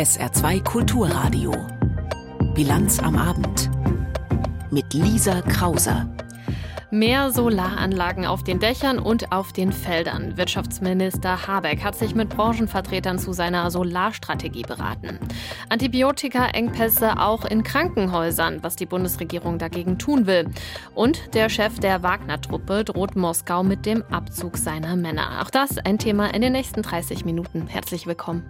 SR2 Kulturradio. Bilanz am Abend. Mit Lisa Krauser. Mehr Solaranlagen auf den Dächern und auf den Feldern. Wirtschaftsminister Habeck hat sich mit Branchenvertretern zu seiner Solarstrategie beraten. Antibiotika-Engpässe auch in Krankenhäusern, was die Bundesregierung dagegen tun will. Und der Chef der Wagner-Truppe droht Moskau mit dem Abzug seiner Männer. Auch das ein Thema in den nächsten 30 Minuten. Herzlich willkommen.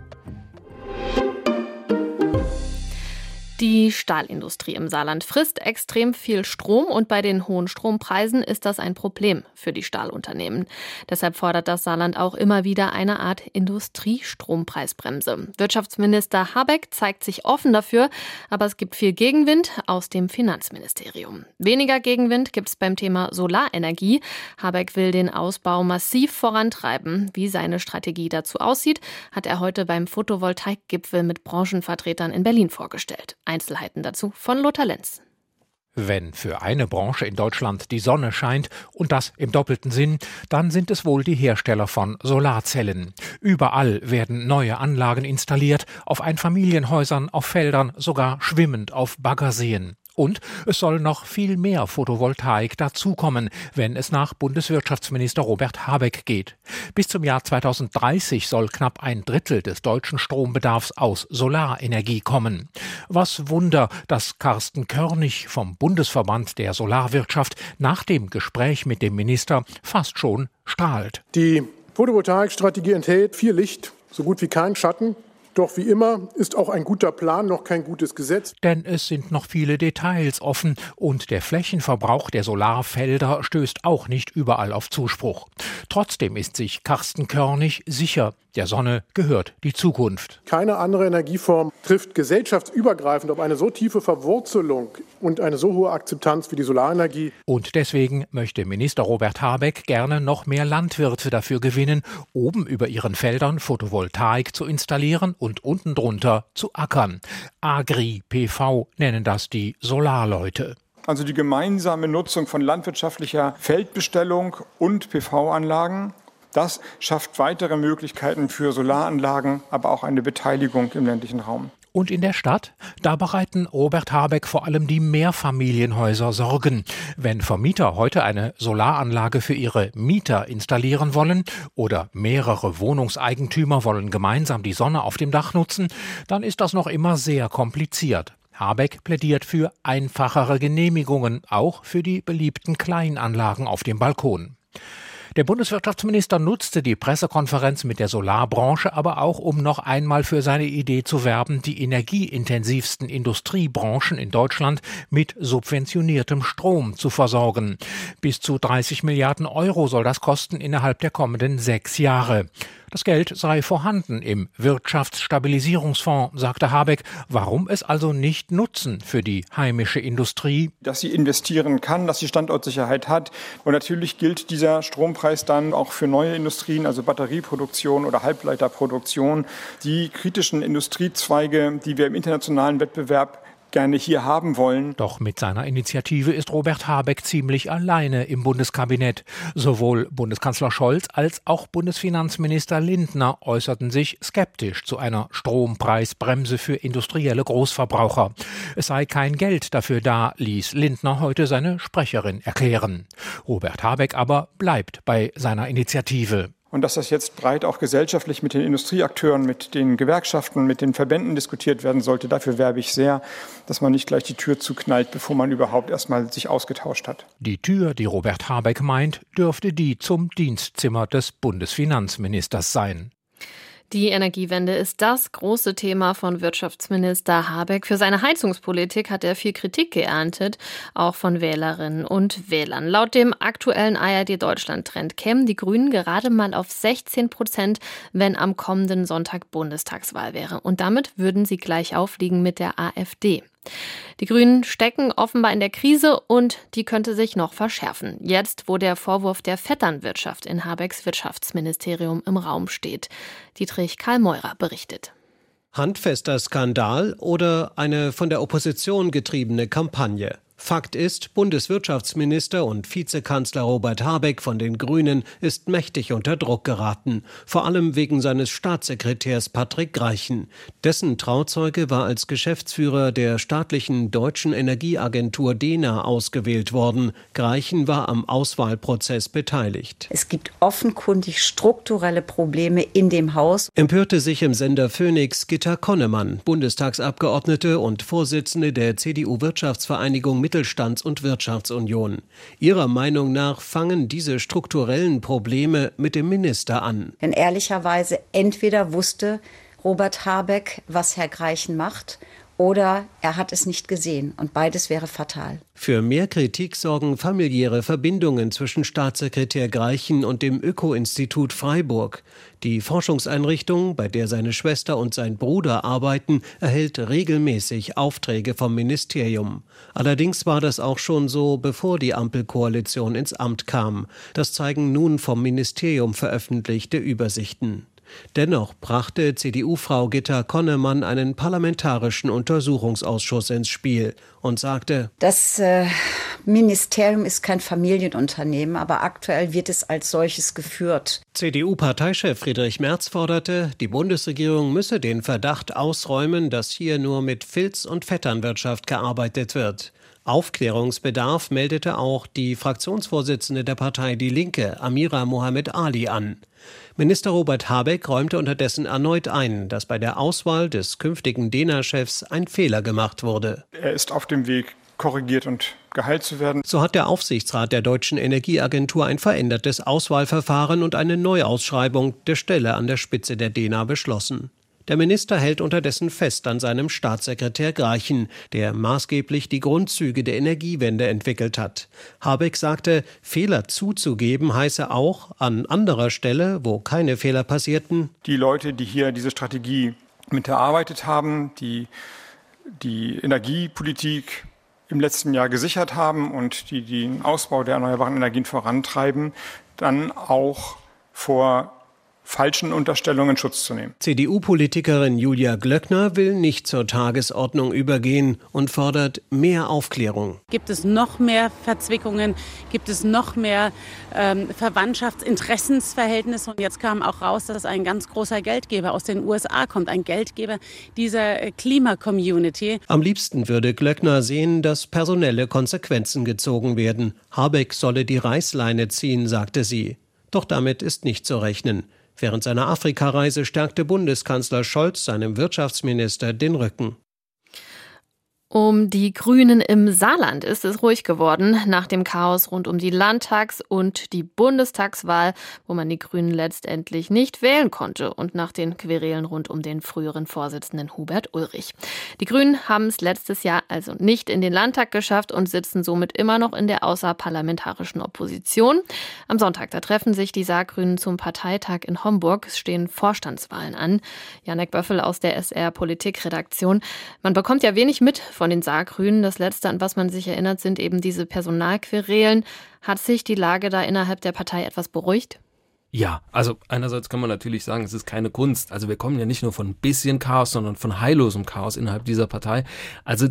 Die Stahlindustrie im Saarland frisst extrem viel Strom und bei den hohen Strompreisen ist das ein Problem für die Stahlunternehmen. Deshalb fordert das Saarland auch immer wieder eine Art Industriestrompreisbremse. Wirtschaftsminister Habeck zeigt sich offen dafür, aber es gibt viel Gegenwind aus dem Finanzministerium. Weniger Gegenwind gibt es beim Thema Solarenergie. Habeck will den Ausbau massiv vorantreiben. Wie seine Strategie dazu aussieht, hat er heute beim Photovoltaikgipfel mit Branchenvertretern in Berlin vorgestellt. Einzelheiten dazu von Lothar Lenz. Wenn für eine Branche in Deutschland die Sonne scheint, und das im doppelten Sinn, dann sind es wohl die Hersteller von Solarzellen. Überall werden neue Anlagen installiert, auf Einfamilienhäusern, auf Feldern, sogar schwimmend auf Baggerseen. Und es soll noch viel mehr Photovoltaik dazukommen, wenn es nach Bundeswirtschaftsminister Robert Habeck geht. Bis zum Jahr 2030 soll knapp ein Drittel des deutschen Strombedarfs aus Solarenergie kommen. Was Wunder, dass Carsten Körnig vom Bundesverband der Solarwirtschaft nach dem Gespräch mit dem Minister fast schon strahlt. Die Photovoltaikstrategie enthält viel Licht, so gut wie kein Schatten. Doch wie immer ist auch ein guter Plan noch kein gutes Gesetz. Denn es sind noch viele Details offen und der Flächenverbrauch der Solarfelder stößt auch nicht überall auf Zuspruch. Trotzdem ist sich Carsten Körnig sicher, der Sonne gehört die Zukunft. Keine andere Energieform trifft gesellschaftsübergreifend auf eine so tiefe Verwurzelung und eine so hohe Akzeptanz wie die Solarenergie. Und deswegen möchte Minister Robert Habeck gerne noch mehr Landwirte dafür gewinnen, oben über ihren Feldern Photovoltaik zu installieren und unten drunter zu ackern. Agri-PV nennen das die Solarleute. Also die gemeinsame Nutzung von landwirtschaftlicher Feldbestellung und PV-Anlagen das schafft weitere Möglichkeiten für Solaranlagen, aber auch eine Beteiligung im ländlichen Raum. Und in der Stadt? Da bereiten Robert Habeck vor allem die Mehrfamilienhäuser Sorgen. Wenn Vermieter heute eine Solaranlage für ihre Mieter installieren wollen oder mehrere Wohnungseigentümer wollen gemeinsam die Sonne auf dem Dach nutzen, dann ist das noch immer sehr kompliziert. Habeck plädiert für einfachere Genehmigungen, auch für die beliebten Kleinanlagen auf dem Balkon. Der Bundeswirtschaftsminister nutzte die Pressekonferenz mit der Solarbranche aber auch, um noch einmal für seine Idee zu werben, die energieintensivsten Industriebranchen in Deutschland mit subventioniertem Strom zu versorgen. Bis zu 30 Milliarden Euro soll das kosten innerhalb der kommenden sechs Jahre. Das Geld sei vorhanden im Wirtschaftsstabilisierungsfonds, sagte Habeck. Warum es also nicht nutzen für die heimische Industrie? Dass sie investieren kann, dass sie Standortsicherheit hat. Und natürlich gilt dieser Strompreis dann auch für neue Industrien, also Batterieproduktion oder Halbleiterproduktion. Die kritischen Industriezweige, die wir im internationalen Wettbewerb gerne hier haben wollen. Doch mit seiner Initiative ist Robert Habeck ziemlich alleine im Bundeskabinett. Sowohl Bundeskanzler Scholz als auch Bundesfinanzminister Lindner äußerten sich skeptisch zu einer Strompreisbremse für industrielle Großverbraucher. Es sei kein Geld dafür da, ließ Lindner heute seine Sprecherin erklären. Robert Habeck aber bleibt bei seiner Initiative. Und dass das jetzt breit auch gesellschaftlich mit den Industrieakteuren, mit den Gewerkschaften, mit den Verbänden diskutiert werden sollte, dafür werbe ich sehr, dass man nicht gleich die Tür zuknallt, bevor man überhaupt erstmal sich ausgetauscht hat. Die Tür, die Robert Habeck meint, dürfte die zum Dienstzimmer des Bundesfinanzministers sein. Die Energiewende ist das große Thema von Wirtschaftsminister Habeck. Für seine Heizungspolitik hat er viel Kritik geerntet, auch von Wählerinnen und Wählern. Laut dem aktuellen ARD Deutschland Trend kämen die Grünen gerade mal auf 16 Prozent, wenn am kommenden Sonntag Bundestagswahl wäre. Und damit würden sie gleich aufliegen mit der AfD. Die Grünen stecken offenbar in der Krise und die könnte sich noch verschärfen. Jetzt, wo der Vorwurf der Vetternwirtschaft in Habecks Wirtschaftsministerium im Raum steht. Dietrich Karl Meurer berichtet. Handfester Skandal oder eine von der Opposition getriebene Kampagne? Fakt ist, Bundeswirtschaftsminister und Vizekanzler Robert Habeck von den Grünen ist mächtig unter Druck geraten, vor allem wegen seines Staatssekretärs Patrick Greichen. Dessen Trauzeuge war als Geschäftsführer der staatlichen deutschen Energieagentur DENA ausgewählt worden. Greichen war am Auswahlprozess beteiligt. Es gibt offenkundig strukturelle Probleme in dem Haus. Empörte sich im Sender Phoenix Gitta Konnemann, Bundestagsabgeordnete und Vorsitzende der CDU-Wirtschaftsvereinigung Mittelstands- und Wirtschaftsunion. Ihrer Meinung nach fangen diese strukturellen Probleme mit dem Minister an. Denn ehrlicherweise entweder wusste Robert Habeck, was Herr Greichen macht, oder er hat es nicht gesehen. Und beides wäre fatal. Für mehr Kritik sorgen familiäre Verbindungen zwischen Staatssekretär Greichen und dem Öko-Institut Freiburg. Die Forschungseinrichtung, bei der seine Schwester und sein Bruder arbeiten, erhält regelmäßig Aufträge vom Ministerium. Allerdings war das auch schon so, bevor die Ampelkoalition ins Amt kam. Das zeigen nun vom Ministerium veröffentlichte Übersichten. Dennoch brachte CDU-Frau Gitta Konnemann einen parlamentarischen Untersuchungsausschuss ins Spiel und sagte, das äh, Ministerium ist kein Familienunternehmen, aber aktuell wird es als solches geführt. CDU-Parteichef Friedrich Merz forderte, die Bundesregierung müsse den Verdacht ausräumen, dass hier nur mit Filz- und Vetternwirtschaft gearbeitet wird. Aufklärungsbedarf meldete auch die Fraktionsvorsitzende der Partei Die Linke, Amira Mohamed Ali, an. Minister Robert Habeck räumte unterdessen erneut ein, dass bei der Auswahl des künftigen DENA-Chefs ein Fehler gemacht wurde. Er ist auf dem Weg, korrigiert und geheilt zu werden. So hat der Aufsichtsrat der Deutschen Energieagentur ein verändertes Auswahlverfahren und eine Neuausschreibung der Stelle an der Spitze der DENA beschlossen. Der Minister hält unterdessen fest an seinem Staatssekretär Greichen, der maßgeblich die Grundzüge der Energiewende entwickelt hat. Habeck sagte, Fehler zuzugeben heiße auch an anderer Stelle, wo keine Fehler passierten. Die Leute, die hier diese Strategie mit erarbeitet haben, die die Energiepolitik im letzten Jahr gesichert haben und die den Ausbau der erneuerbaren Energien vorantreiben, dann auch vor falschen Unterstellungen Schutz zu nehmen. CDU-Politikerin Julia Glöckner will nicht zur Tagesordnung übergehen und fordert mehr Aufklärung. Gibt es noch mehr Verzwickungen? Gibt es noch mehr ähm, Verwandtschaftsinteressensverhältnisse? Und jetzt kam auch raus, dass ein ganz großer Geldgeber aus den USA kommt, ein Geldgeber dieser äh, Klima-Community. Am liebsten würde Glöckner sehen, dass personelle Konsequenzen gezogen werden. Habeck solle die Reißleine ziehen, sagte sie. Doch damit ist nicht zu rechnen. Während seiner Afrikareise stärkte Bundeskanzler Scholz seinem Wirtschaftsminister den Rücken. Um die Grünen im Saarland ist es ruhig geworden nach dem Chaos rund um die Landtags- und die Bundestagswahl, wo man die Grünen letztendlich nicht wählen konnte und nach den Querelen rund um den früheren Vorsitzenden Hubert Ulrich. Die Grünen haben es letztes Jahr also nicht in den Landtag geschafft und sitzen somit immer noch in der außerparlamentarischen Opposition. Am Sonntag, da treffen sich die Saargrünen zum Parteitag in Homburg. Es stehen Vorstandswahlen an. Janek Böffel aus der SR Politikredaktion. Man bekommt ja wenig mit von den Saargrünen. Das Letzte, an was man sich erinnert, sind eben diese Personalquerelen. Hat sich die Lage da innerhalb der Partei etwas beruhigt? Ja, also einerseits kann man natürlich sagen, es ist keine Kunst. Also wir kommen ja nicht nur von ein bisschen Chaos, sondern von heillosem Chaos innerhalb dieser Partei. Also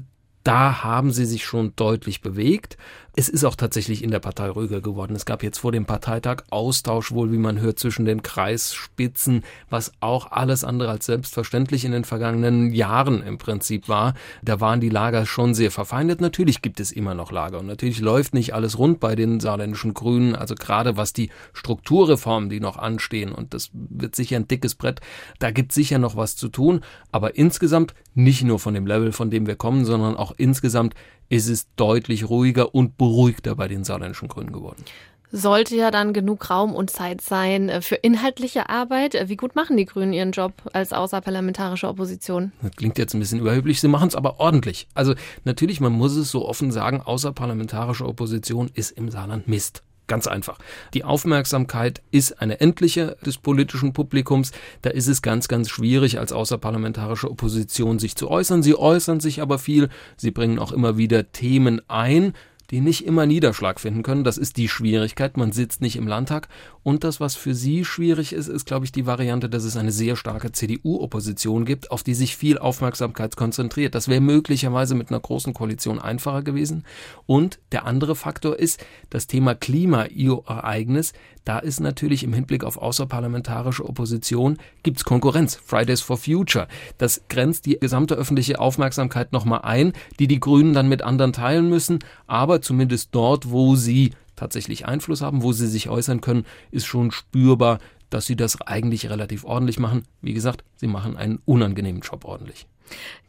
da haben sie sich schon deutlich bewegt. Es ist auch tatsächlich in der Partei ruhiger geworden. Es gab jetzt vor dem Parteitag Austausch wohl, wie man hört, zwischen den Kreisspitzen, was auch alles andere als selbstverständlich in den vergangenen Jahren im Prinzip war. Da waren die Lager schon sehr verfeindet. Natürlich gibt es immer noch Lager und natürlich läuft nicht alles rund bei den saarländischen Grünen. Also gerade was die Strukturreformen, die noch anstehen und das wird sicher ein dickes Brett, da gibt es sicher noch was zu tun. Aber insgesamt nicht nur von dem Level, von dem wir kommen, sondern auch insgesamt ist es deutlich ruhiger und beruhigter bei den saarländischen Grünen geworden. Sollte ja dann genug Raum und Zeit sein äh, für inhaltliche Arbeit. Wie gut machen die Grünen ihren Job als außerparlamentarische Opposition? Das klingt jetzt ein bisschen überheblich, sie machen es aber ordentlich. Also natürlich, man muss es so offen sagen, außerparlamentarische Opposition ist im Saarland Mist. Ganz einfach. Die Aufmerksamkeit ist eine endliche des politischen Publikums. Da ist es ganz, ganz schwierig, als außerparlamentarische Opposition sich zu äußern. Sie äußern sich aber viel. Sie bringen auch immer wieder Themen ein, die nicht immer Niederschlag finden können. Das ist die Schwierigkeit. Man sitzt nicht im Landtag. Und das, was für sie schwierig ist, ist, glaube ich, die Variante, dass es eine sehr starke CDU-Opposition gibt, auf die sich viel Aufmerksamkeit konzentriert. Das wäre möglicherweise mit einer großen Koalition einfacher gewesen. Und der andere Faktor ist das Thema Klima-Ereignis. Da ist natürlich im Hinblick auf außerparlamentarische Opposition gibt's Konkurrenz. Fridays for Future. Das grenzt die gesamte öffentliche Aufmerksamkeit nochmal ein, die die Grünen dann mit anderen teilen müssen. Aber zumindest dort, wo sie tatsächlich Einfluss haben, wo sie sich äußern können, ist schon spürbar, dass sie das eigentlich relativ ordentlich machen. Wie gesagt, sie machen einen unangenehmen Job ordentlich.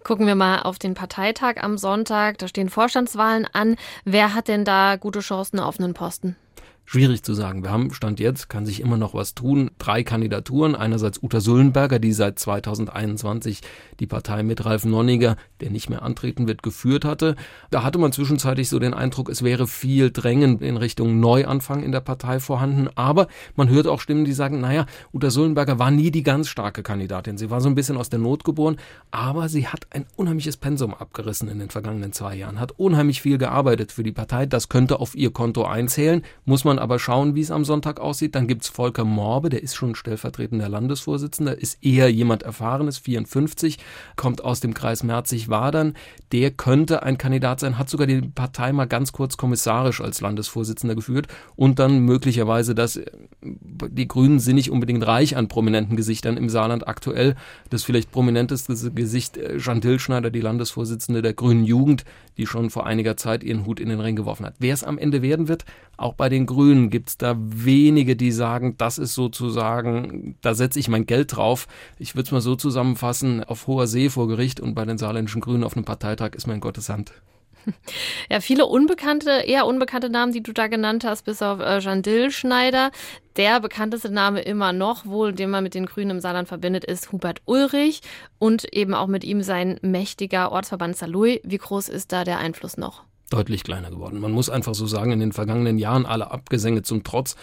Gucken wir mal auf den Parteitag am Sonntag. Da stehen Vorstandswahlen an. Wer hat denn da gute Chancen auf einen Posten? Schwierig zu sagen. Wir haben Stand jetzt, kann sich immer noch was tun. Drei Kandidaturen. Einerseits Uta Sullenberger, die seit 2021 die Partei mit Ralf Nonniger, der nicht mehr antreten wird, geführt hatte. Da hatte man zwischenzeitlich so den Eindruck, es wäre viel Drängen in Richtung Neuanfang in der Partei vorhanden. Aber man hört auch Stimmen, die sagen, naja, Uta Sullenberger war nie die ganz starke Kandidatin. Sie war so ein bisschen aus der Not geboren, aber sie hat ein unheimliches Pensum abgerissen in den vergangenen zwei Jahren, hat unheimlich viel gearbeitet für die Partei. Das könnte auf ihr Konto einzählen, muss man aber schauen, wie es am Sonntag aussieht. Dann gibt's Volker Morbe, der ist schon stellvertretender Landesvorsitzender, ist eher jemand Erfahrenes, 54, kommt aus dem Kreis Merzig-Wadern. Der könnte ein Kandidat sein, hat sogar die Partei mal ganz kurz kommissarisch als Landesvorsitzender geführt und dann möglicherweise das, äh, die Grünen sind nicht unbedingt reich an prominenten Gesichtern im Saarland aktuell. Das vielleicht prominenteste Gesicht äh, Jean Dillschneider, die Landesvorsitzende der Grünen Jugend, die schon vor einiger Zeit ihren Hut in den Ring geworfen hat. Wer es am Ende werden wird, auch bei den Grünen gibt es da wenige, die sagen, das ist sozusagen, da setze ich mein Geld drauf. Ich würde es mal so zusammenfassen, auf hoher See vor Gericht und bei den saarländischen Grünen auf einem Parteitag ist mein Gottes Hand. Ja, viele unbekannte, eher unbekannte Namen, die du da genannt hast, bis auf äh, Jean Dill Schneider. Der bekannteste Name immer noch, wohl, den man mit den Grünen im Saarland verbindet, ist Hubert Ulrich und eben auch mit ihm sein mächtiger Ortsverband Saarlouis. Wie groß ist da der Einfluss noch? Deutlich kleiner geworden. Man muss einfach so sagen, in den vergangenen Jahren alle Abgesänge zum Trotz,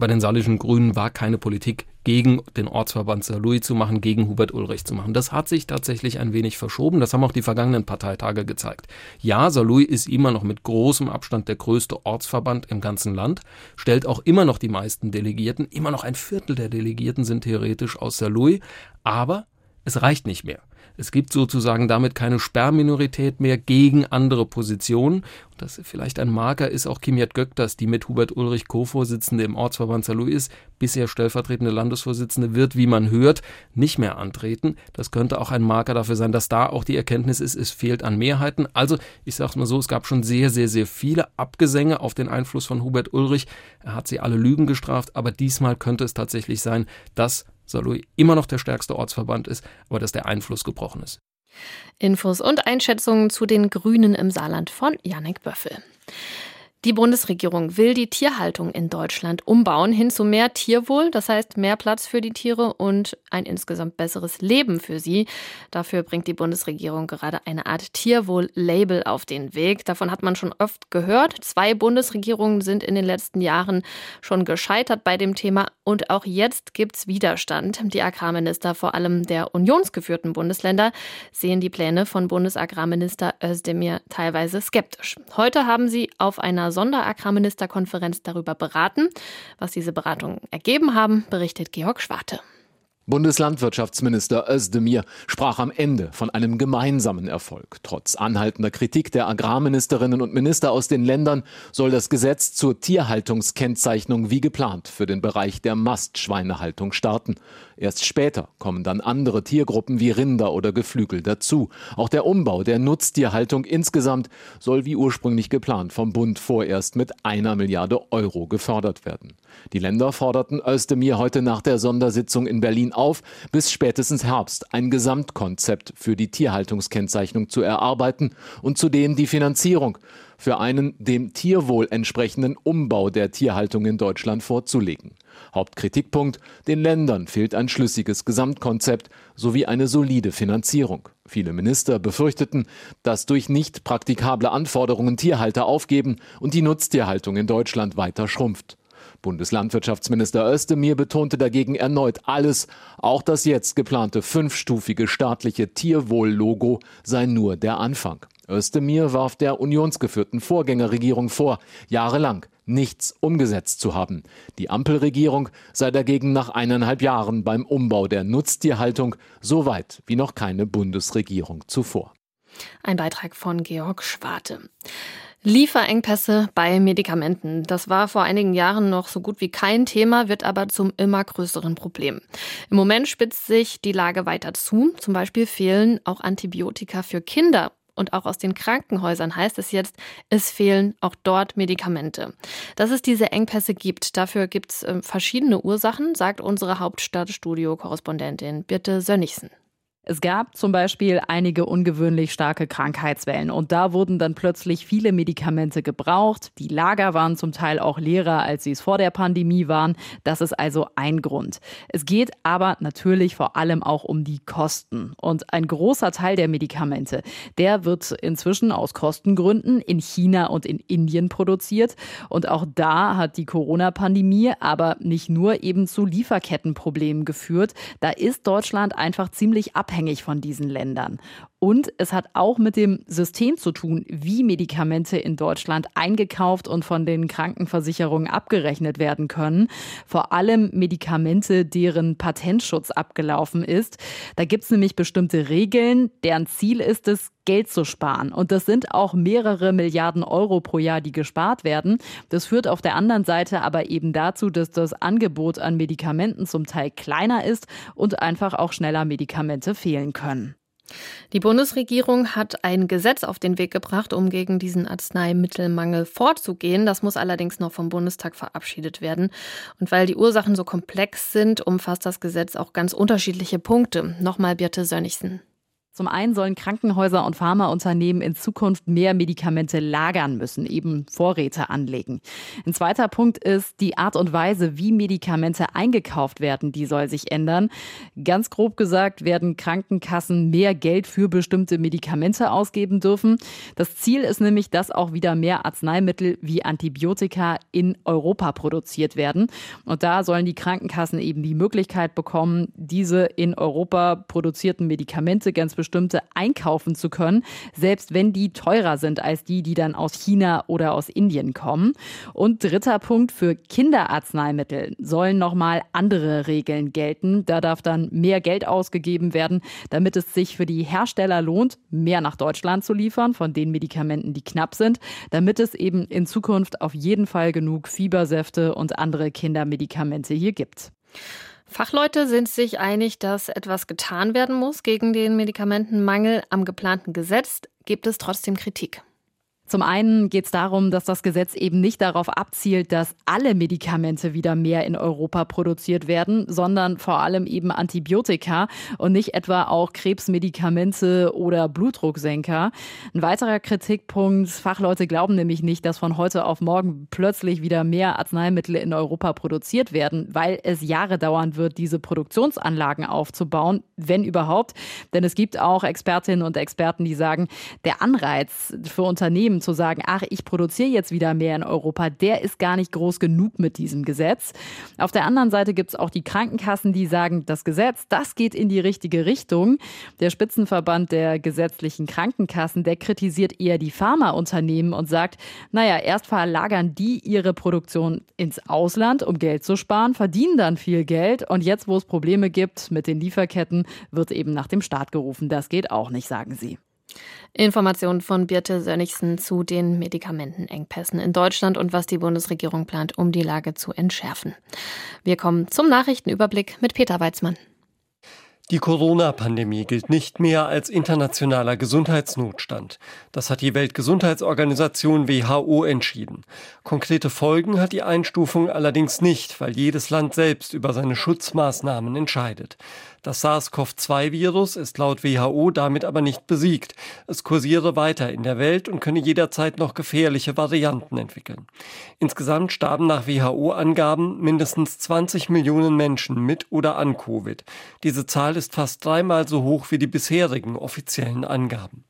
bei den saarländischen Grünen war keine Politik gegen den Ortsverband Saarlouis zu machen, gegen Hubert Ulrich zu machen. Das hat sich tatsächlich ein wenig verschoben. Das haben auch die vergangenen Parteitage gezeigt. Ja, Saarlouis ist immer noch mit großem Abstand der größte Ortsverband im ganzen Land, stellt auch immer noch die meisten Delegierten. Immer noch ein Viertel der Delegierten sind theoretisch aus Saarlouis. Aber es reicht nicht mehr. Es gibt sozusagen damit keine Sperrminorität mehr gegen andere Positionen. Und das vielleicht ein Marker ist auch Kimjat Göktas, die mit Hubert Ulrich Co-Vorsitzende im Ortsverband Saarlouis ist, bisher stellvertretende Landesvorsitzende, wird, wie man hört, nicht mehr antreten. Das könnte auch ein Marker dafür sein, dass da auch die Erkenntnis ist, es fehlt an Mehrheiten. Also, ich sage mal so, es gab schon sehr, sehr, sehr viele Abgesänge auf den Einfluss von Hubert Ulrich. Er hat sie alle Lügen gestraft, aber diesmal könnte es tatsächlich sein, dass Saarlouis immer noch der stärkste Ortsverband ist, aber dass der Einfluss gebrochen ist. Infos und Einschätzungen zu den Grünen im Saarland von Janik Böffel. Die Bundesregierung will die Tierhaltung in Deutschland umbauen hin zu mehr Tierwohl, das heißt mehr Platz für die Tiere und ein insgesamt besseres Leben für sie. Dafür bringt die Bundesregierung gerade eine Art Tierwohl-Label auf den Weg. Davon hat man schon oft gehört. Zwei Bundesregierungen sind in den letzten Jahren schon gescheitert bei dem Thema und auch jetzt gibt's Widerstand. Die Agrarminister, vor allem der unionsgeführten Bundesländer, sehen die Pläne von Bundesagrarminister Özdemir teilweise skeptisch. Heute haben sie auf einer Sonderagrarministerkonferenz darüber beraten. Was diese Beratungen ergeben haben, berichtet Georg Schwarte. Bundeslandwirtschaftsminister Özdemir sprach am Ende von einem gemeinsamen Erfolg. Trotz anhaltender Kritik der Agrarministerinnen und Minister aus den Ländern soll das Gesetz zur Tierhaltungskennzeichnung wie geplant für den Bereich der Mastschweinehaltung starten. Erst später kommen dann andere Tiergruppen wie Rinder oder Geflügel dazu. Auch der Umbau der Nutztierhaltung insgesamt soll wie ursprünglich geplant vom Bund vorerst mit einer Milliarde Euro gefördert werden. Die Länder forderten Özdemir heute nach der Sondersitzung in Berlin auf, bis spätestens Herbst ein Gesamtkonzept für die Tierhaltungskennzeichnung zu erarbeiten und zudem die Finanzierung für einen dem Tierwohl entsprechenden Umbau der Tierhaltung in Deutschland vorzulegen. Hauptkritikpunkt, den Ländern fehlt ein schlüssiges Gesamtkonzept sowie eine solide Finanzierung. Viele Minister befürchteten, dass durch nicht praktikable Anforderungen Tierhalter aufgeben und die Nutztierhaltung in Deutschland weiter schrumpft. Bundeslandwirtschaftsminister Özdemir betonte dagegen erneut alles, auch das jetzt geplante fünfstufige staatliche Tierwohl-Logo sei nur der Anfang. Özdemir warf der unionsgeführten Vorgängerregierung vor, jahrelang nichts umgesetzt zu haben. Die Ampelregierung sei dagegen nach eineinhalb Jahren beim Umbau der Nutztierhaltung so weit wie noch keine Bundesregierung zuvor. Ein Beitrag von Georg Schwarte. Lieferengpässe bei Medikamenten. Das war vor einigen Jahren noch so gut wie kein Thema, wird aber zum immer größeren Problem. Im Moment spitzt sich die Lage weiter zu. Zum Beispiel fehlen auch Antibiotika für Kinder. Und auch aus den Krankenhäusern heißt es jetzt, es fehlen auch dort Medikamente. Dass es diese Engpässe gibt, dafür gibt es äh, verschiedene Ursachen, sagt unsere Hauptstadtstudio-Korrespondentin Birte Sönnigsen. Es gab zum Beispiel einige ungewöhnlich starke Krankheitswellen und da wurden dann plötzlich viele Medikamente gebraucht. Die Lager waren zum Teil auch leerer, als sie es vor der Pandemie waren. Das ist also ein Grund. Es geht aber natürlich vor allem auch um die Kosten. Und ein großer Teil der Medikamente, der wird inzwischen aus Kostengründen in China und in Indien produziert. Und auch da hat die Corona-Pandemie aber nicht nur eben zu Lieferkettenproblemen geführt. Da ist Deutschland einfach ziemlich ab abhängig von diesen Ländern. Und es hat auch mit dem System zu tun, wie Medikamente in Deutschland eingekauft und von den Krankenversicherungen abgerechnet werden können. Vor allem Medikamente, deren Patentschutz abgelaufen ist. Da gibt es nämlich bestimmte Regeln, deren Ziel ist es, Geld zu sparen. Und das sind auch mehrere Milliarden Euro pro Jahr, die gespart werden. Das führt auf der anderen Seite aber eben dazu, dass das Angebot an Medikamenten zum Teil kleiner ist und einfach auch schneller Medikamente fehlen können. Die Bundesregierung hat ein Gesetz auf den Weg gebracht, um gegen diesen Arzneimittelmangel vorzugehen. Das muss allerdings noch vom Bundestag verabschiedet werden. Und weil die Ursachen so komplex sind, umfasst das Gesetz auch ganz unterschiedliche Punkte. Nochmal Birte Sönnigsen. Zum einen sollen Krankenhäuser und Pharmaunternehmen in Zukunft mehr Medikamente lagern müssen, eben Vorräte anlegen. Ein zweiter Punkt ist die Art und Weise, wie Medikamente eingekauft werden, die soll sich ändern. Ganz grob gesagt werden Krankenkassen mehr Geld für bestimmte Medikamente ausgeben dürfen. Das Ziel ist nämlich, dass auch wieder mehr Arzneimittel wie Antibiotika in Europa produziert werden. Und da sollen die Krankenkassen eben die Möglichkeit bekommen, diese in Europa produzierten Medikamente ganz bestimmte einkaufen zu können, selbst wenn die teurer sind als die, die dann aus China oder aus Indien kommen. Und dritter Punkt, für Kinderarzneimittel sollen nochmal andere Regeln gelten. Da darf dann mehr Geld ausgegeben werden, damit es sich für die Hersteller lohnt, mehr nach Deutschland zu liefern von den Medikamenten, die knapp sind, damit es eben in Zukunft auf jeden Fall genug Fiebersäfte und andere Kindermedikamente hier gibt. Fachleute sind sich einig, dass etwas getan werden muss gegen den Medikamentenmangel. Am geplanten Gesetz gibt es trotzdem Kritik. Zum einen geht es darum, dass das Gesetz eben nicht darauf abzielt, dass alle Medikamente wieder mehr in Europa produziert werden, sondern vor allem eben Antibiotika und nicht etwa auch Krebsmedikamente oder Blutdrucksenker. Ein weiterer Kritikpunkt, Fachleute glauben nämlich nicht, dass von heute auf morgen plötzlich wieder mehr Arzneimittel in Europa produziert werden, weil es Jahre dauern wird, diese Produktionsanlagen aufzubauen, wenn überhaupt. Denn es gibt auch Expertinnen und Experten, die sagen, der Anreiz für Unternehmen, zu sagen, ach, ich produziere jetzt wieder mehr in Europa, der ist gar nicht groß genug mit diesem Gesetz. Auf der anderen Seite gibt es auch die Krankenkassen, die sagen, das Gesetz, das geht in die richtige Richtung. Der Spitzenverband der gesetzlichen Krankenkassen, der kritisiert eher die Pharmaunternehmen und sagt, naja, erst verlagern die ihre Produktion ins Ausland, um Geld zu sparen, verdienen dann viel Geld und jetzt, wo es Probleme gibt mit den Lieferketten, wird eben nach dem Staat gerufen. Das geht auch nicht, sagen sie. Informationen von Birte Sönnigsen zu den Medikamentenengpässen in Deutschland und was die Bundesregierung plant, um die Lage zu entschärfen. Wir kommen zum Nachrichtenüberblick mit Peter Weizmann. Die Corona-Pandemie gilt nicht mehr als internationaler Gesundheitsnotstand. Das hat die Weltgesundheitsorganisation WHO entschieden. Konkrete Folgen hat die Einstufung allerdings nicht, weil jedes Land selbst über seine Schutzmaßnahmen entscheidet. Das SARS-CoV-2-Virus ist laut WHO damit aber nicht besiegt. Es kursiere weiter in der Welt und könne jederzeit noch gefährliche Varianten entwickeln. Insgesamt starben nach WHO-Angaben mindestens 20 Millionen Menschen mit oder an Covid. Diese Zahl ist fast dreimal so hoch wie die bisherigen offiziellen Angaben.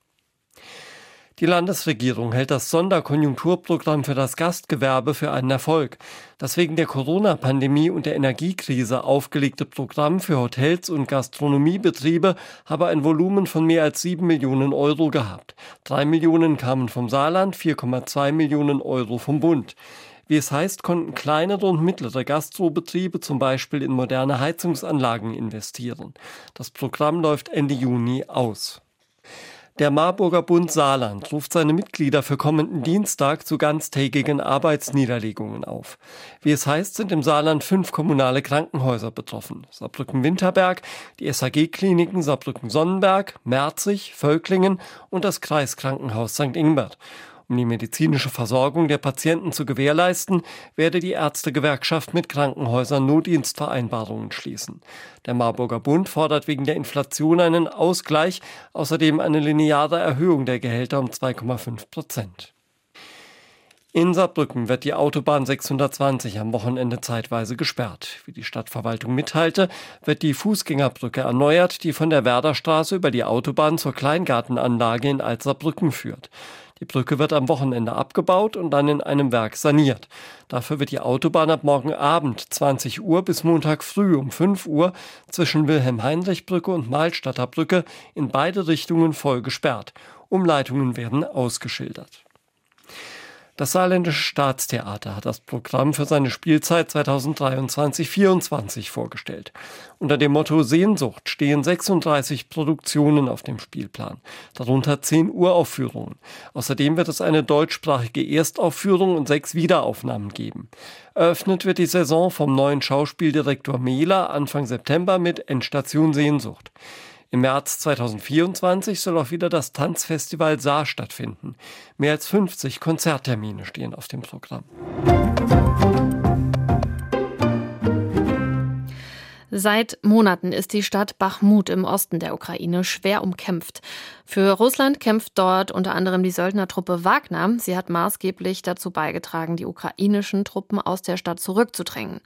Die Landesregierung hält das Sonderkonjunkturprogramm für das Gastgewerbe für einen Erfolg. Das wegen der Corona-Pandemie und der Energiekrise aufgelegte Programm für Hotels und Gastronomiebetriebe habe ein Volumen von mehr als sieben Millionen Euro gehabt. Drei Millionen kamen vom Saarland, 4,2 Millionen Euro vom Bund. Wie es heißt, konnten kleinere und mittlere Gastrobetriebe zum Beispiel in moderne Heizungsanlagen investieren. Das Programm läuft Ende Juni aus. Der Marburger Bund Saarland ruft seine Mitglieder für kommenden Dienstag zu ganztägigen Arbeitsniederlegungen auf. Wie es heißt, sind im Saarland fünf kommunale Krankenhäuser betroffen. Saarbrücken-Winterberg, die SAG-Kliniken Saarbrücken-Sonnenberg, Merzig, Völklingen und das Kreiskrankenhaus St. Ingbert. Um die medizinische Versorgung der Patienten zu gewährleisten, werde die Ärztegewerkschaft mit Krankenhäusern Notdienstvereinbarungen schließen. Der Marburger Bund fordert wegen der Inflation einen Ausgleich, außerdem eine lineare Erhöhung der Gehälter um 2,5 Prozent. In Saarbrücken wird die Autobahn 620 am Wochenende zeitweise gesperrt. Wie die Stadtverwaltung mitteilte, wird die Fußgängerbrücke erneuert, die von der Werderstraße über die Autobahn zur Kleingartenanlage in Altsaarbrücken führt. Die Brücke wird am Wochenende abgebaut und dann in einem Werk saniert. Dafür wird die Autobahn ab morgen Abend 20 Uhr bis Montag früh um 5 Uhr zwischen Wilhelm-Heinrich-Brücke und Malstatter Brücke in beide Richtungen voll gesperrt. Umleitungen werden ausgeschildert. Das Saarländische Staatstheater hat das Programm für seine Spielzeit 2023-24 vorgestellt. Unter dem Motto Sehnsucht stehen 36 Produktionen auf dem Spielplan, darunter 10 Uraufführungen. Außerdem wird es eine deutschsprachige Erstaufführung und sechs Wiederaufnahmen geben. Eröffnet wird die Saison vom neuen Schauspieldirektor Mehler Anfang September mit Endstation Sehnsucht. Im März 2024 soll auch wieder das Tanzfestival Saar stattfinden. Mehr als 50 Konzerttermine stehen auf dem Programm. Seit Monaten ist die Stadt Bachmut im Osten der Ukraine schwer umkämpft. Für Russland kämpft dort unter anderem die Söldnertruppe Wagner. Sie hat maßgeblich dazu beigetragen, die ukrainischen Truppen aus der Stadt zurückzudrängen.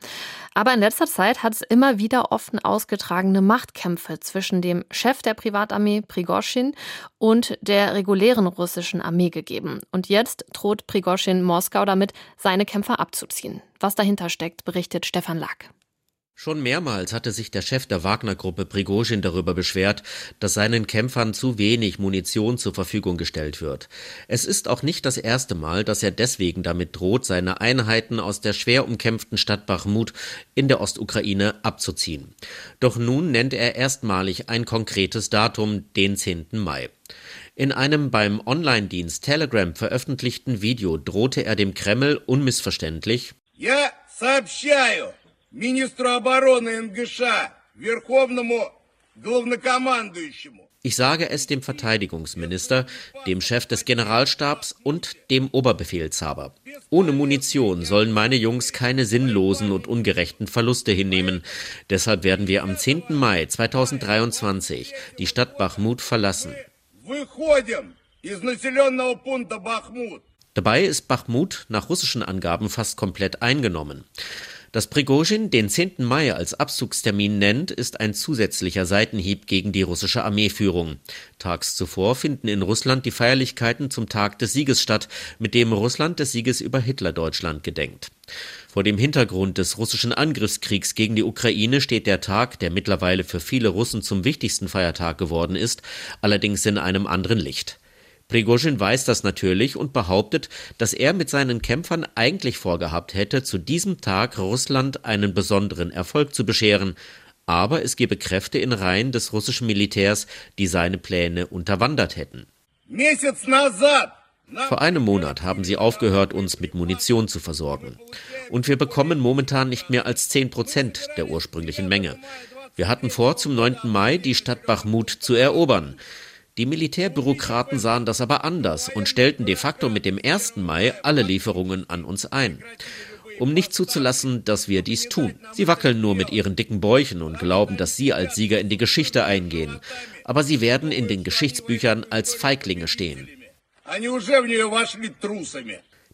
Aber in letzter Zeit hat es immer wieder offen ausgetragene Machtkämpfe zwischen dem Chef der Privatarmee Prigoschin und der regulären russischen Armee gegeben. Und jetzt droht Prigoschin Moskau damit, seine Kämpfer abzuziehen. Was dahinter steckt, berichtet Stefan Lack. Schon mehrmals hatte sich der Chef der Wagner-Gruppe Prigozhin darüber beschwert, dass seinen Kämpfern zu wenig Munition zur Verfügung gestellt wird. Es ist auch nicht das erste Mal, dass er deswegen damit droht, seine Einheiten aus der schwer umkämpften Stadt Bachmut in der Ostukraine abzuziehen. Doch nun nennt er erstmalig ein konkretes Datum, den 10. Mai. In einem beim Online-Dienst Telegram veröffentlichten Video drohte er dem Kreml unmissverständlich Я сообщаю министру обороны НГШ, верховному главнокомандующему. Ich sage es dem Verteidigungsminister, dem Chef des Generalstabs und dem Oberbefehlshaber. Ohne Munition sollen meine Jungs keine sinnlosen und ungerechten Verluste hinnehmen. Deshalb werden wir am 10. Mai 2023 die Stadt Bachmut verlassen. Dabei ist Bachmut nach russischen Angaben fast komplett eingenommen. Dass Prigozhin den 10. Mai als Abzugstermin nennt, ist ein zusätzlicher Seitenhieb gegen die russische Armeeführung. Tags zuvor finden in Russland die Feierlichkeiten zum Tag des Sieges statt, mit dem Russland des Sieges über Hitler-Deutschland gedenkt. Vor dem Hintergrund des russischen Angriffskriegs gegen die Ukraine steht der Tag, der mittlerweile für viele Russen zum wichtigsten Feiertag geworden ist, allerdings in einem anderen Licht. Prigozhin weiß das natürlich und behauptet, dass er mit seinen Kämpfern eigentlich vorgehabt hätte, zu diesem Tag Russland einen besonderen Erfolg zu bescheren, aber es gebe Kräfte in Reihen des russischen Militärs, die seine Pläne unterwandert hätten. Vor einem Monat haben sie aufgehört, uns mit Munition zu versorgen. Und wir bekommen momentan nicht mehr als 10 Prozent der ursprünglichen Menge. Wir hatten vor, zum 9. Mai die Stadt Bachmut zu erobern. Die Militärbürokraten sahen das aber anders und stellten de facto mit dem 1. Mai alle Lieferungen an uns ein. Um nicht zuzulassen, dass wir dies tun. Sie wackeln nur mit ihren dicken Bäuchen und glauben, dass sie als Sieger in die Geschichte eingehen. Aber sie werden in den Geschichtsbüchern als Feiglinge stehen.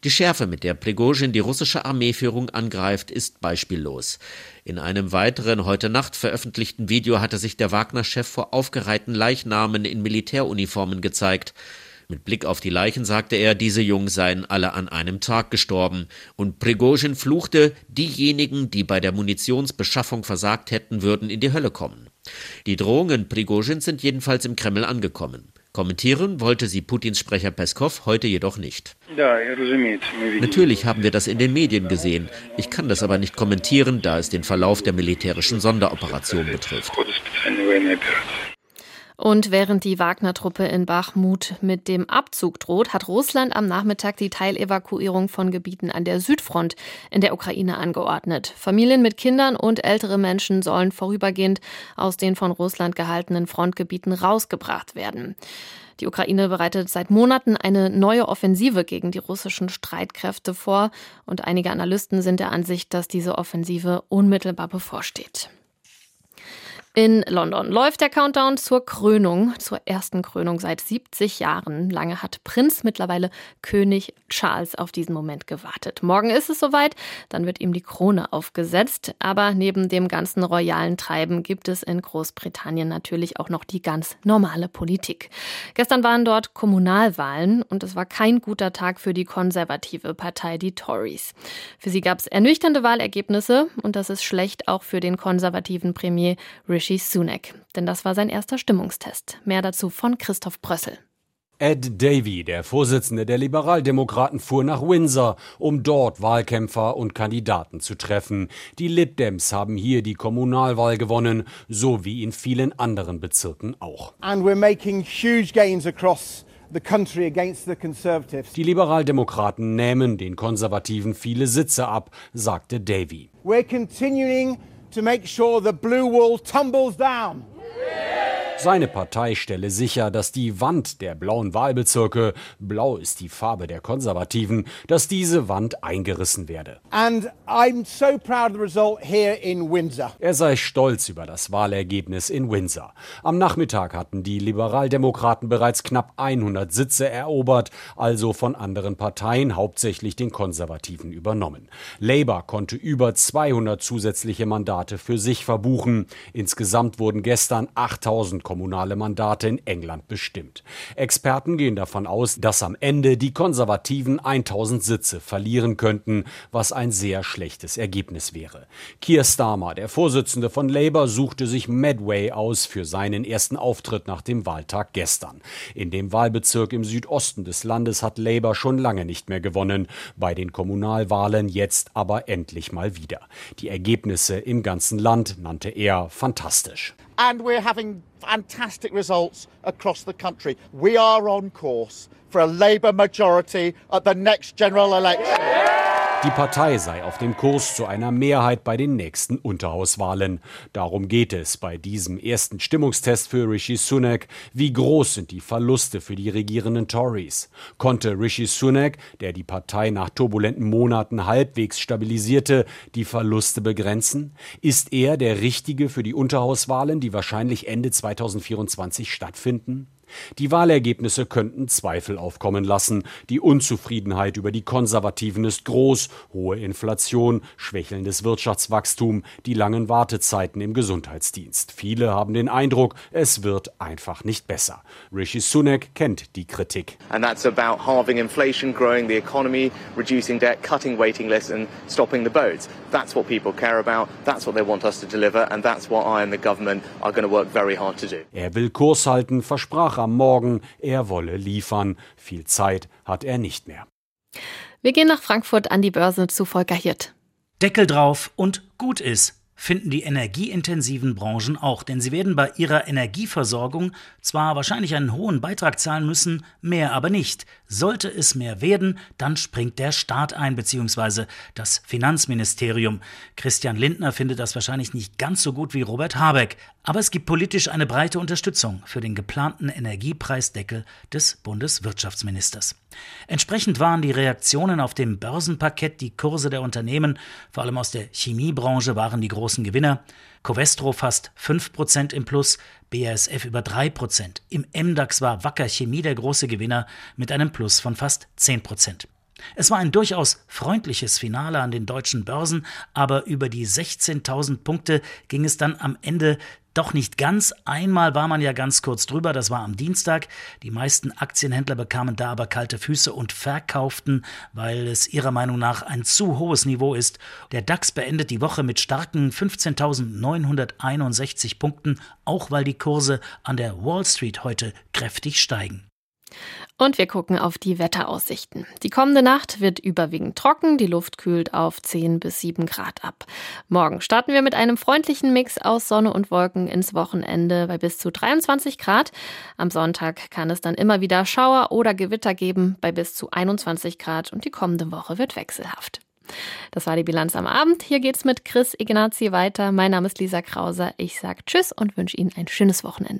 Die Schärfe, mit der Prigozhin die russische Armeeführung angreift, ist beispiellos. In einem weiteren heute Nacht veröffentlichten Video hatte sich der Wagner-Chef vor aufgereihten Leichnamen in Militäruniformen gezeigt. Mit Blick auf die Leichen sagte er, diese Jungs seien alle an einem Tag gestorben. Und Prigozhin fluchte, diejenigen, die bei der Munitionsbeschaffung versagt hätten, würden in die Hölle kommen. Die Drohungen Prigozhins sind jedenfalls im Kreml angekommen. Kommentieren wollte sie Putins Sprecher Peskov heute jedoch nicht. Natürlich haben wir das in den Medien gesehen. Ich kann das aber nicht kommentieren, da es den Verlauf der militärischen Sonderoperation betrifft. Und während die Wagner-Truppe in Bachmut mit dem Abzug droht, hat Russland am Nachmittag die Teilevakuierung von Gebieten an der Südfront in der Ukraine angeordnet. Familien mit Kindern und ältere Menschen sollen vorübergehend aus den von Russland gehaltenen Frontgebieten rausgebracht werden. Die Ukraine bereitet seit Monaten eine neue Offensive gegen die russischen Streitkräfte vor und einige Analysten sind der Ansicht, dass diese Offensive unmittelbar bevorsteht. In London läuft der Countdown zur Krönung, zur ersten Krönung seit 70 Jahren. Lange hat Prinz, mittlerweile König Charles, auf diesen Moment gewartet. Morgen ist es soweit, dann wird ihm die Krone aufgesetzt. Aber neben dem ganzen royalen Treiben gibt es in Großbritannien natürlich auch noch die ganz normale Politik. Gestern waren dort Kommunalwahlen und es war kein guter Tag für die konservative Partei, die Tories. Für sie gab es ernüchternde Wahlergebnisse und das ist schlecht auch für den konservativen Premier Rishi Rishi Sunak. Denn das war sein erster Stimmungstest. Mehr dazu von Christoph Brössel. Ed Davey, der Vorsitzende der Liberaldemokraten, fuhr nach Windsor, um dort Wahlkämpfer und Kandidaten zu treffen. Die Lib Dems haben hier die Kommunalwahl gewonnen, so wie in vielen anderen Bezirken auch. And we're making huge gains across die Liberaldemokraten nehmen den Konservativen viele Sitze ab, sagte Davy. We're continuing to make sure the blue wall tumbles down. Seine Partei stelle sicher, dass die Wand der blauen Wahlbezirke, blau ist die Farbe der Konservativen, dass diese Wand eingerissen werde. So er sei stolz über das Wahlergebnis in Windsor. Am Nachmittag hatten die Liberaldemokraten bereits knapp 100 Sitze erobert, also von anderen Parteien, hauptsächlich den Konservativen, übernommen. Labour konnte über 200 zusätzliche Mandate für sich verbuchen. Insgesamt wurden gestern 8000 kommunale Mandate in England bestimmt. Experten gehen davon aus, dass am Ende die Konservativen 1000 Sitze verlieren könnten, was ein sehr schlechtes Ergebnis wäre. Keir Starmer, der Vorsitzende von Labour, suchte sich Medway aus für seinen ersten Auftritt nach dem Wahltag gestern. In dem Wahlbezirk im Südosten des Landes hat Labour schon lange nicht mehr gewonnen, bei den Kommunalwahlen jetzt aber endlich mal wieder. Die Ergebnisse im ganzen Land nannte er fantastisch. And we're having fantastic results across the country. We are on course for a Labour majority at the next general election. Die Partei sei auf dem Kurs zu einer Mehrheit bei den nächsten Unterhauswahlen. Darum geht es bei diesem ersten Stimmungstest für Rishi Sunak. Wie groß sind die Verluste für die regierenden Tories? Konnte Rishi Sunak, der die Partei nach turbulenten Monaten halbwegs stabilisierte, die Verluste begrenzen? Ist er der Richtige für die Unterhauswahlen, die wahrscheinlich Ende 2024 stattfinden? Die Wahlergebnisse könnten Zweifel aufkommen lassen. Die Unzufriedenheit über die Konservativen ist groß. Hohe Inflation, schwächelndes Wirtschaftswachstum, die langen Wartezeiten im Gesundheitsdienst. Viele haben den Eindruck, es wird einfach nicht besser. Rishi Sunak kennt die Kritik. And that's about halving inflation, growing the economy, reducing debt, cutting waiting lists and stopping the boats. That's what people care about. That's what they want us to deliver and that's what I and the government are going to work very hard to do. Er will Kurs halten, versprach am Morgen, er wolle liefern. Viel Zeit hat er nicht mehr. Wir gehen nach Frankfurt an die Börse zu Volker Hirt. Deckel drauf und gut ist finden die energieintensiven Branchen auch, denn sie werden bei ihrer Energieversorgung zwar wahrscheinlich einen hohen Beitrag zahlen müssen, mehr aber nicht. Sollte es mehr werden, dann springt der Staat ein, beziehungsweise das Finanzministerium. Christian Lindner findet das wahrscheinlich nicht ganz so gut wie Robert Habeck, aber es gibt politisch eine breite Unterstützung für den geplanten Energiepreisdeckel des Bundeswirtschaftsministers. Entsprechend waren die Reaktionen auf dem Börsenparkett, die Kurse der Unternehmen, vor allem aus der Chemiebranche, waren die großen Gewinner. Covestro fast 5% im Plus, BASF über 3%. Im MDAX war Wacker Chemie der große Gewinner mit einem Plus von fast 10%. Es war ein durchaus freundliches Finale an den deutschen Börsen, aber über die 16.000 Punkte ging es dann am Ende Doch nicht ganz. Einmal war man ja ganz kurz drüber, das war am Dienstag. Die meisten Aktienhändler bekamen da aber kalte Füße und verkauften, weil es ihrer Meinung nach ein zu hohes Niveau ist. Der DAX beendet die Woche mit starken 15.961 Punkten, auch weil die Kurse an der Wall Street heute kräftig steigen. Und wir gucken auf die Wetteraussichten. Die kommende Nacht wird überwiegend trocken, die Luft kühlt auf 10 bis 7 Grad ab. Morgen starten wir mit einem freundlichen Mix aus Sonne und Wolken ins Wochenende bei bis zu 23 Grad. Am Sonntag kann es dann immer wieder Schauer oder Gewitter geben bei bis zu 21 Grad und die kommende Woche wird wechselhaft. Das war die Bilanz am Abend. Hier geht's mit Chris Ignazi weiter. Mein Name ist Lisa Krauser. Ich sage Tschüss und wünsche Ihnen ein schönes Wochenende.